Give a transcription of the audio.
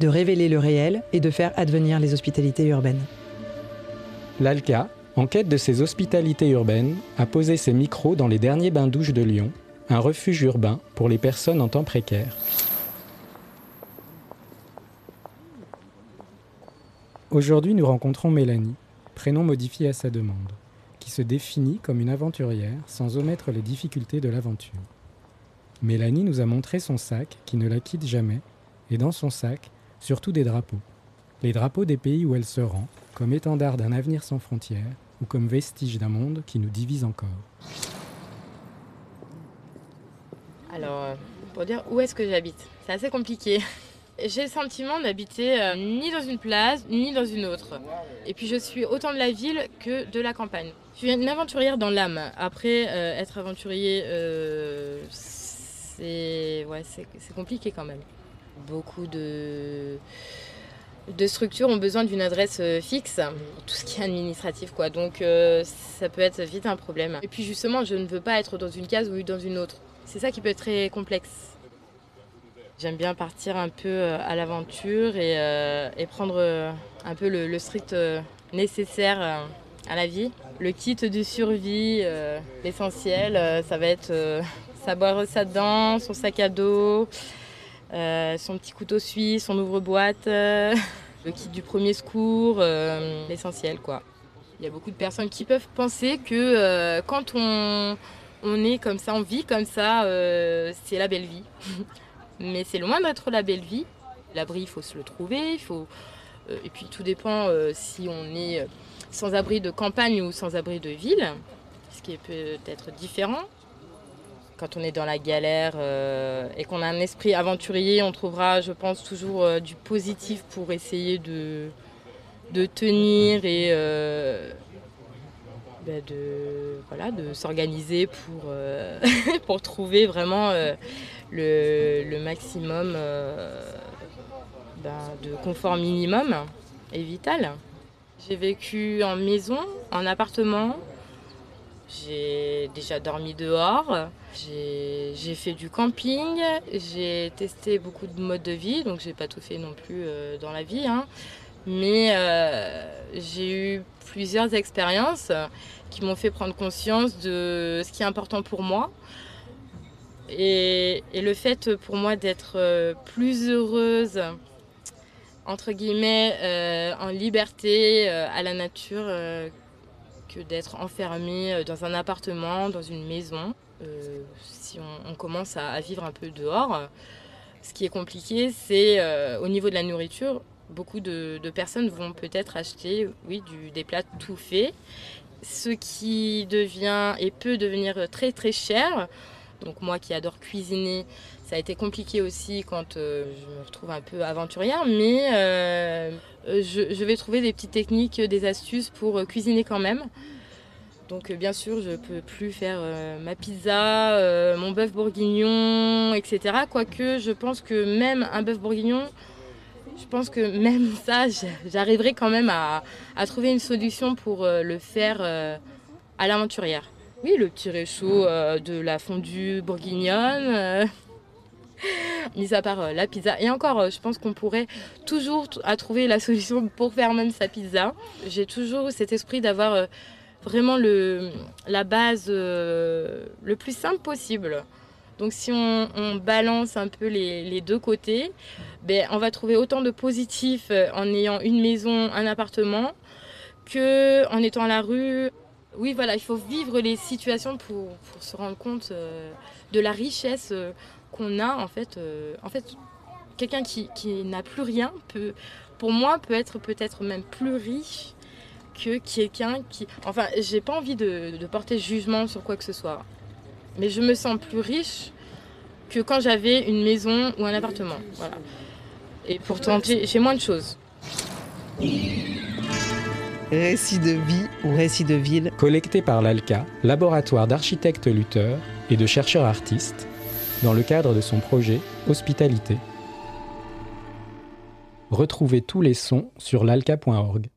de révéler le réel et de faire advenir les hospitalités urbaines. L'ALCA, en quête de ces hospitalités urbaines, a posé ses micros dans les derniers bains-douches de Lyon, un refuge urbain pour les personnes en temps précaire. Aujourd'hui, nous rencontrons Mélanie, prénom modifié à sa demande, qui se définit comme une aventurière sans omettre les difficultés de l'aventure. Mélanie nous a montré son sac qui ne la quitte jamais, et dans son sac, surtout des drapeaux. Les drapeaux des pays où elle se rend, comme étendard d'un avenir sans frontières, ou comme vestige d'un monde qui nous divise encore. Alors, euh, pour dire où est-ce que j'habite, c'est assez compliqué. J'ai le sentiment d'habiter euh, ni dans une place, ni dans une autre. Et puis je suis autant de la ville que de la campagne. Je suis une aventurière dans l'âme. Après, euh, être aventurier, c'est ouais, compliqué quand même. Beaucoup de, de structures ont besoin d'une adresse euh, fixe, tout ce qui est administratif. quoi. Donc euh, ça peut être vite un problème. Et puis justement, je ne veux pas être dans une case ou dans une autre. C'est ça qui peut être très complexe. J'aime bien partir un peu euh, à l'aventure et, et prendre un peu le, strict nécessaire à la vie. Le kit de survie, l'essentiel, ça va être sa brosse à dents, son sac à dos, euh, son petit couteau suisse, son ouvre-boîte, euh, le kit du premier secours, euh, l'essentiel quoi. Il y a beaucoup de personnes qui peuvent penser que quand on, on est comme ça, on vit comme ça, c'est la belle vie. Mais c'est loin d'être la belle vie. L'abri, il faut se le trouver. Il faut... et puis tout dépend si on est sans abri de campagne ou sans abri de ville, ce qui est peut-être différent. Quand on est dans la galère euh, et qu'on a un esprit aventurier, on trouvera, je pense, toujours euh, du positif pour essayer de, de tenir et euh, ben de, voilà, de s'organiser pour, pour trouver vraiment le, maximum ben, de confort minimum et vital. J'ai vécu en maison, en appartement. J'ai déjà dormi dehors. J'ai fait du camping. J'ai testé beaucoup de modes de vie, donc j'ai pas tout fait non plus euh, dans la vie. hein. Mais euh, j'ai eu plusieurs expériences qui m'ont fait prendre conscience de ce qui est important pour moi. Et, le fait pour moi d'être euh, plus heureuse, entre guillemets, en liberté, à la nature, que d'être enfermée euh, dans un appartement, dans une maison. Euh, si on, commence à, vivre un peu dehors, ce qui est compliqué, c'est euh, au niveau de la nourriture. Beaucoup de, personnes vont peut-être acheter, oui, des plats tout faits, ce qui devient et peut devenir très très cher. Donc moi qui adore cuisiner, ça a été compliqué aussi quand euh, je me retrouve un peu aventurière, mais euh, je, je vais trouver des petites techniques, des astuces pour euh, cuisiner quand même. Donc euh, bien sûr, je peux plus faire euh, ma pizza, euh, mon bœuf bourguignon, etc. Quoique je pense que même un bœuf bourguignon, je pense que même ça, j'arriverai quand même à, trouver une solution pour euh, le faire euh, à l'aventurière. Oui, le petit réchaud euh, de la fondue bourguignonne. Mis à part euh, la pizza. Et encore, euh, je pense qu'on pourrait toujours trouver la solution pour faire même sa pizza. J'ai toujours cet esprit d'avoir euh, vraiment le, la base le plus simple possible. Donc si on, balance un peu les, les deux côtés, ben, on va trouver autant de positifs en ayant une maison, un appartement, que en étant à la rue. Oui, voilà, il faut vivre les situations pour, se rendre compte euh, de la richesse euh, qu'on a en fait. euh, en fait, quelqu'un qui, qui n'a plus rien peut, pour moi, peut être peut-être même plus riche que quelqu'un qui. Enfin, j'ai pas envie de, de porter jugement sur quoi que ce soit, mais je me sens plus riche que quand j'avais une maison ou un appartement. Voilà. Et pourtant, j'ai moins de choses. Récit de vie ou récit de ville collecté par l'ALCA, laboratoire d'architectes lutteurs et de chercheurs artistes, dans le cadre de son projet Hospitalité. Retrouvez tous les sons sur l'alca.org.